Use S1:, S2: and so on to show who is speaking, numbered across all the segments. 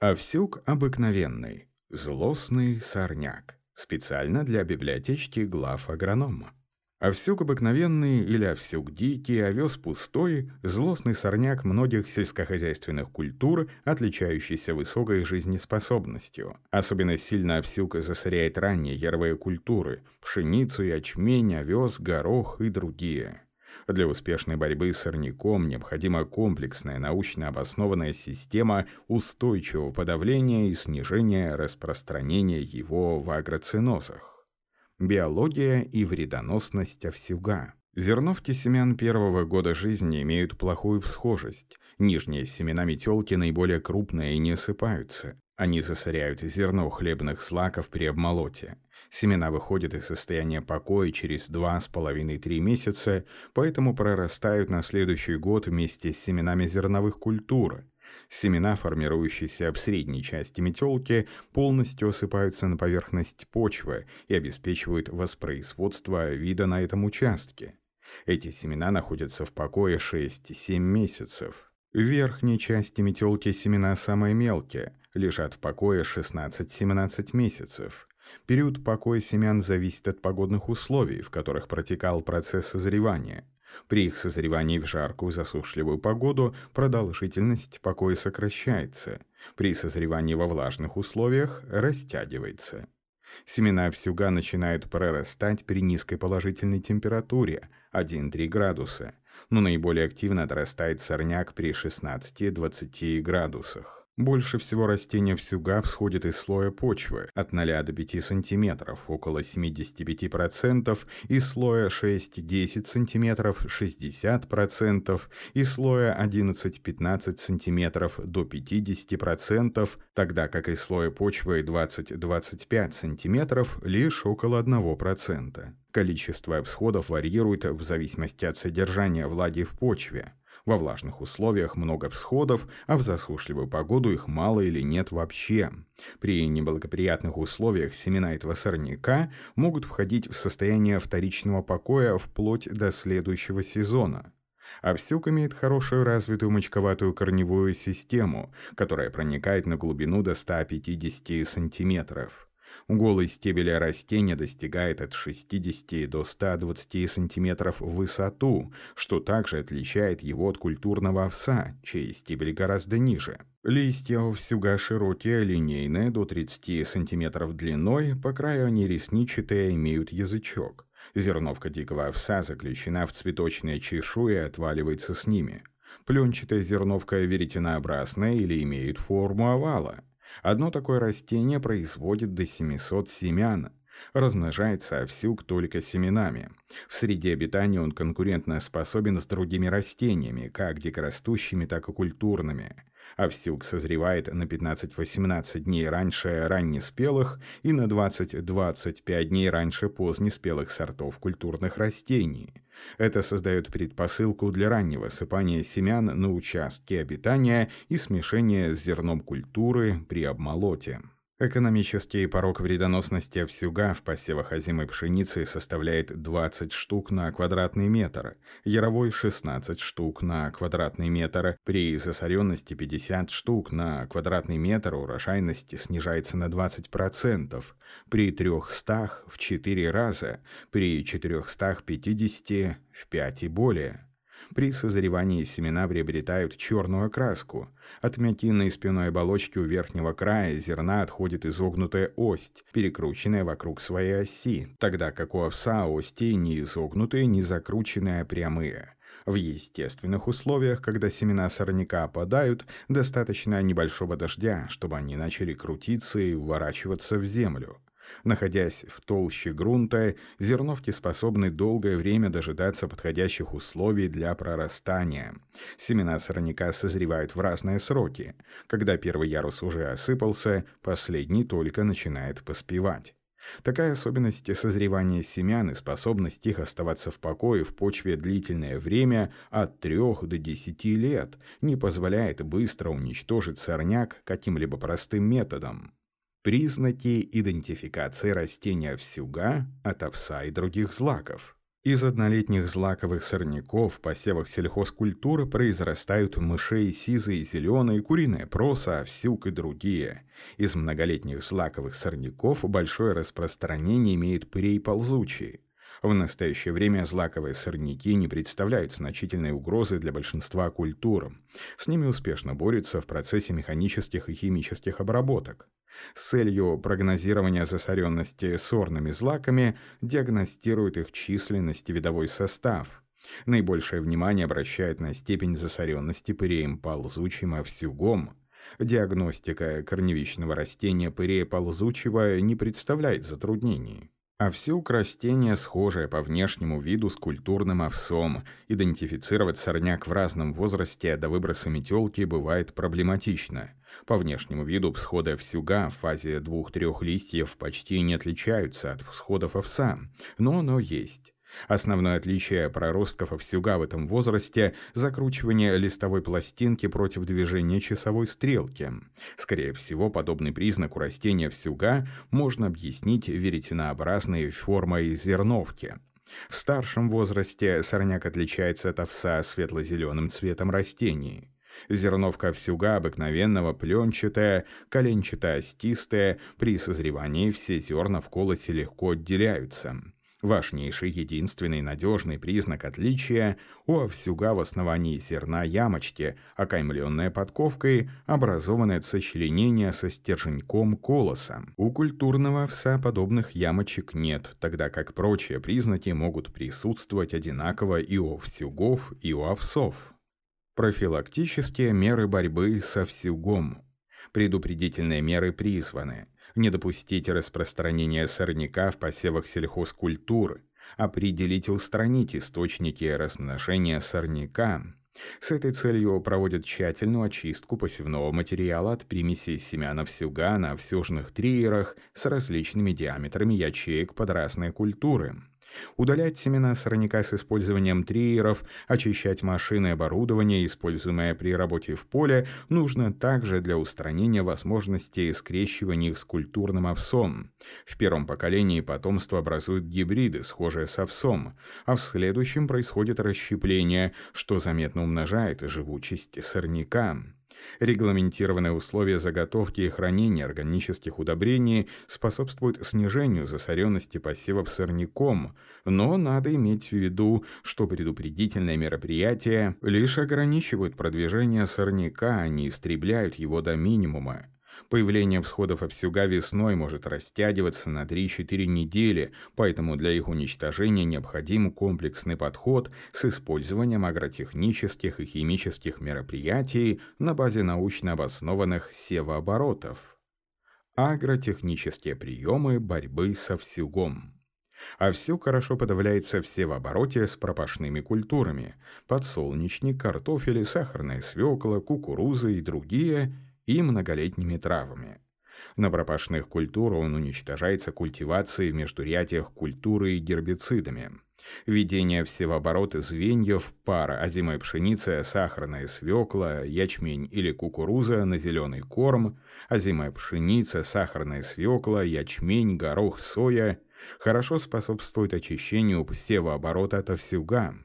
S1: Овсюк обыкновенный, злостный сорняк, специально для библиотечки глав агронома. Овсюк обыкновенный или овсюк дикий, овес пустой, злостный сорняк многих сельскохозяйственных культур, отличающийся высокой жизнеспособностью. Особенно сильно овсюк засоряет ранние яровые культуры – пшеницу, ячмень, овес, горох и другие. Для успешной борьбы с сорняком необходима комплексная научно обоснованная система устойчивого подавления и снижения распространения его в агроцинозах. Биология и вредоносность овсюга. Зерновки семян первого года жизни имеют плохую всхожесть. Нижние семена метелки наиболее крупные и не осыпаются. Они засоряют зерно хлебных злаков при обмолоте. Семена выходят из состояния покоя через 2,5-3 месяца, поэтому прорастают на следующий год вместе с семенами зерновых культур. Семена, формирующиеся в средней части метелки, полностью осыпаются на поверхность почвы и обеспечивают воспроизводство вида на этом участке. Эти семена находятся в покое 6-7 месяцев. В верхней части метелки семена самые мелкие, лежат в покое 16-17 месяцев. Период покоя семян зависит от погодных условий, в которых протекал процесс созревания. При их созревании в жаркую засушливую погоду продолжительность покоя сокращается, при созревании во влажных условиях растягивается. Семена всюга начинают прорастать при низкой положительной температуре 1-3 градуса, но наиболее активно отрастает сорняк при 16-20 градусах. Больше всего растения всюга всходит из слоя почвы от 0 до 5 см, около 75%, из слоя 6-10 см 60%, из слоя 11-15 см до 50%, тогда как из слоя почвы 20-25 см лишь около 1%. Количество всходов варьирует в зависимости от содержания влаги в почве. Во влажных условиях много всходов, а в засушливую погоду их мало или нет вообще. При неблагоприятных условиях семена этого сорняка могут входить в состояние вторичного покоя вплоть до следующего сезона. Овсюк имеет хорошую развитую мочковатую корневую систему, которая проникает на глубину до 150 сантиметров. Голый стебель растения достигает от 60 до 120 см в высоту, что также отличает его от культурного овса, чей стебель гораздо ниже. Листья овсюга широкие, линейные, до 30 см длиной, по краю они ресничатые, имеют язычок. Зерновка дикого овса заключена в цветочные чешуи и отваливается с ними. Пленчатая зерновка веретенообразная или имеет форму овала. Одно такое растение производит до 700 семян. Размножается овсюк только семенами. В среде обитания он конкурентно способен с другими растениями, как дикорастущими, так и культурными. Овсюк созревает на 15-18 дней раньше раннеспелых и на 20-25 дней раньше позднеспелых сортов культурных растений. Это создает предпосылку для раннего сыпания семян на участке обитания и смешения с зерном культуры при обмолоте. Экономический порог вредоносности овсюга в посевах озимой пшеницы составляет 20 штук на квадратный метр, яровой 16 штук на квадратный метр, при засоренности 50 штук на квадратный метр урожайность снижается на 20%, при 300 в 4 раза, при 450 в 5 и более. При созревании семена приобретают черную окраску. От мякинной спиной оболочки у верхнего края зерна отходит изогнутая ость, перекрученная вокруг своей оси, тогда как у овса ости не изогнутые, не закрученные, а прямые. В естественных условиях, когда семена сорняка опадают, достаточно небольшого дождя, чтобы они начали крутиться и вворачиваться в землю. Находясь в толще грунта, зерновки способны долгое время дожидаться подходящих условий для прорастания. Семена сорняка созревают в разные сроки. Когда первый ярус уже осыпался, последний только начинает поспевать. Такая особенность созревания семян и способность их оставаться в покое в почве длительное время от 3 до 10 лет не позволяет быстро уничтожить сорняк каким-либо простым методом. Признаки идентификации растения всюга от овса и других злаков. Из однолетних злаковых сорняков в посевах сельхозкультуры произрастают мышей сизые, зеленые, куриная проса, овсюк и другие. Из многолетних злаковых сорняков большое распространение имеет пырей ползучий. В настоящее время злаковые сорняки не представляют значительной угрозы для большинства культур. С ними успешно борются в процессе механических и химических обработок. С целью прогнозирования засоренности сорными злаками диагностируют их численность и видовой состав. Наибольшее внимание обращает на степень засоренности пыреем ползучим овсюгом. Диагностика корневищного растения пырея ползучего не представляет затруднений. А растение схожее по внешнему виду с культурным овсом. Идентифицировать сорняк в разном возрасте до выброса метелки бывает проблематично. По внешнему виду всходы овсюга в фазе двух-трех листьев почти не отличаются от всходов овса, но оно есть. Основное отличие проростков овсюга в этом возрасте – закручивание листовой пластинки против движения часовой стрелки. Скорее всего, подобный признак у растения овсюга можно объяснить веретенообразной формой зерновки. В старшем возрасте сорняк отличается от овса светло-зеленым цветом растений. Зерновка овсюга обыкновенного пленчатая, коленчато-остистая, при созревании все зерна в колосе легко отделяются. Важнейший, единственный надежный признак отличия у овсюга в основании зерна ямочки, окаймленная подковкой, образованное от сочленения со стерженьком колоса. У культурного овса подобных ямочек нет, тогда как прочие признаки могут присутствовать одинаково и у овсюгов, и у овсов. Профилактические меры борьбы со овсюгом. Предупредительные меры призваны – не допустить распространения сорняка в посевах сельхозкультуры, определить и устранить источники размножения сорняка. С этой целью проводят тщательную очистку посевного материала от примесей семян овсюга на овсюжных триерах с различными диаметрами ячеек под разные культуры удалять семена сорняка с использованием триеров, очищать машины и оборудование, используемое при работе в поле, нужно также для устранения возможности скрещивания их с культурным овсом. В первом поколении потомство образует гибриды, схожие с овсом, а в следующем происходит расщепление, что заметно умножает живучесть сорняка. Регламентированные условия заготовки и хранения органических удобрений способствуют снижению засоренности посевов сорняком, но надо иметь в виду, что предупредительные мероприятия лишь ограничивают продвижение сорняка, а не истребляют его до минимума. Появление всходов овсюга весной может растягиваться на 3-4 недели, поэтому для их уничтожения необходим комплексный подход с использованием агротехнических и химических мероприятий на базе научно обоснованных севооборотов. Агротехнические приемы борьбы со овсюгом. Овсюк хорошо подавляется в севообороте с пропашными культурами – подсолнечник, картофель, сахарная свекла, кукуруза и другие – и многолетними травами. На пропашных культур он уничтожается культивацией в междурядьях культуры и гербицидами. Введение всевооборота звеньев, пара озимой пшеницы, сахарная свекла, ячмень или кукуруза на зеленый корм, озимая пшеница, сахарная свекла, ячмень, горох, соя хорошо способствует очищению всевооборота от овсюга.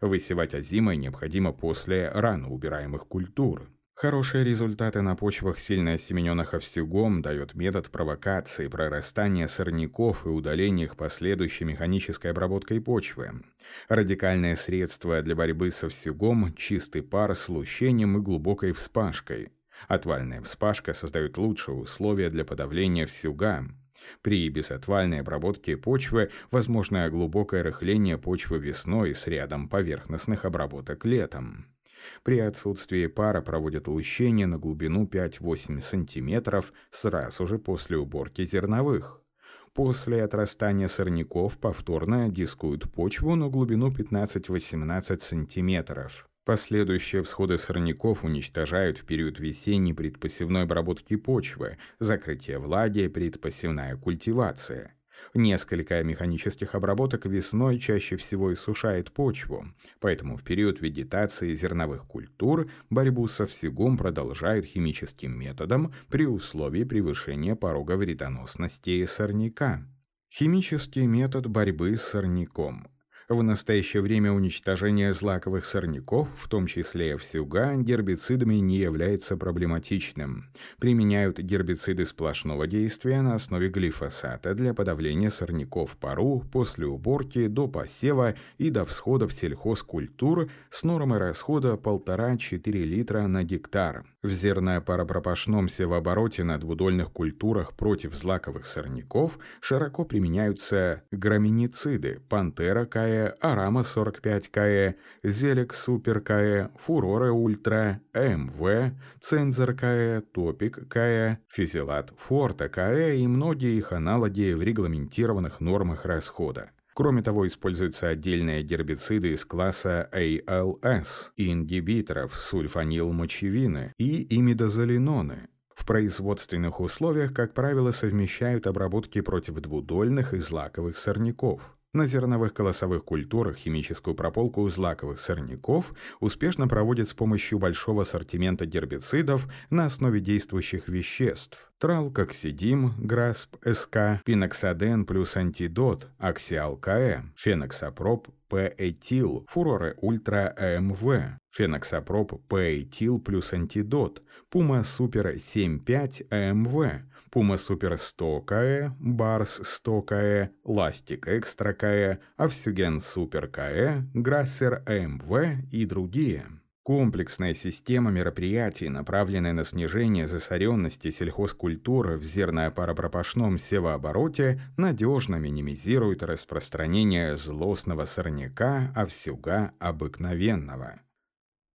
S1: Высевать озимой необходимо после рано убираемых культур. Хорошие результаты на почвах сильно осемененных овсюгом дает метод провокации, прорастания сорняков и удаления их последующей механической обработкой почвы. Радикальное средство для борьбы с овсюгом – чистый пар с лущением и глубокой вспашкой. Отвальная вспашка создает лучшие условия для подавления всюга. При безотвальной обработке почвы возможно глубокое рыхление почвы весной с рядом поверхностных обработок летом. При отсутствии пара проводят лущение на глубину 5-8 см сразу же после уборки зерновых. После отрастания сорняков повторно дискуют почву на глубину 15-18 см. Последующие всходы сорняков уничтожают в период весенней предпосевной обработки почвы, закрытие влаги, предпосевная культивация. Несколько механических обработок весной чаще всего иссушает почву, поэтому в период вегетации зерновых культур борьбу со всегом продолжают химическим методом при условии превышения порога вредоносности сорняка. Химический метод борьбы с сорняком – В настоящее время уничтожение злаковых сорняков, в том числе овсюга, гербицидами не является проблематичным. Применяют гербициды сплошного действия на основе глифосата для подавления сорняков в пару после уборки до посева и до всхода в сельхозкультур с нормой расхода 1,5-4 литра на гектар. В зерно-паропропашном севообороте на двудольных культурах против злаковых сорняков широко применяются граминициды пантера КАЭ, арама 45 КАЭ, зелекс супер КАЭ, фурора ультра, МВ, цензор КАЭ, топик КАЭ, физилат форта КАЭ и многие их аналоги в регламентированных нормах расхода. Кроме того, используются отдельные гербициды из класса ALS, ингибиторов сульфанилмочевины и имидозолиноны. В производственных условиях, как правило, совмещают обработки против двудольных и злаковых сорняков. На зерновых колосовых культурах химическую прополку злаковых сорняков успешно проводят с помощью большого ассортимента гербицидов на основе действующих веществ тралкоксидим, грасп, СК, пиноксаден плюс антидот, аксиал КЭ, феноксопроп, П-этил, фуроре ультра АМВ, феноксопроп П-этил плюс антидот, пума супер 7,5 АМВ, пума супер 100 КЭ, барс 100 КЭ, ластик экстра КЭ, авсюген супер КЭ, грассер АМВ и другие. Комплексная система мероприятий, направленная на снижение засоренности сельхозкультуры в зерно-паропропашном севообороте, надежно минимизирует распространение злостного сорняка овсюга обыкновенного.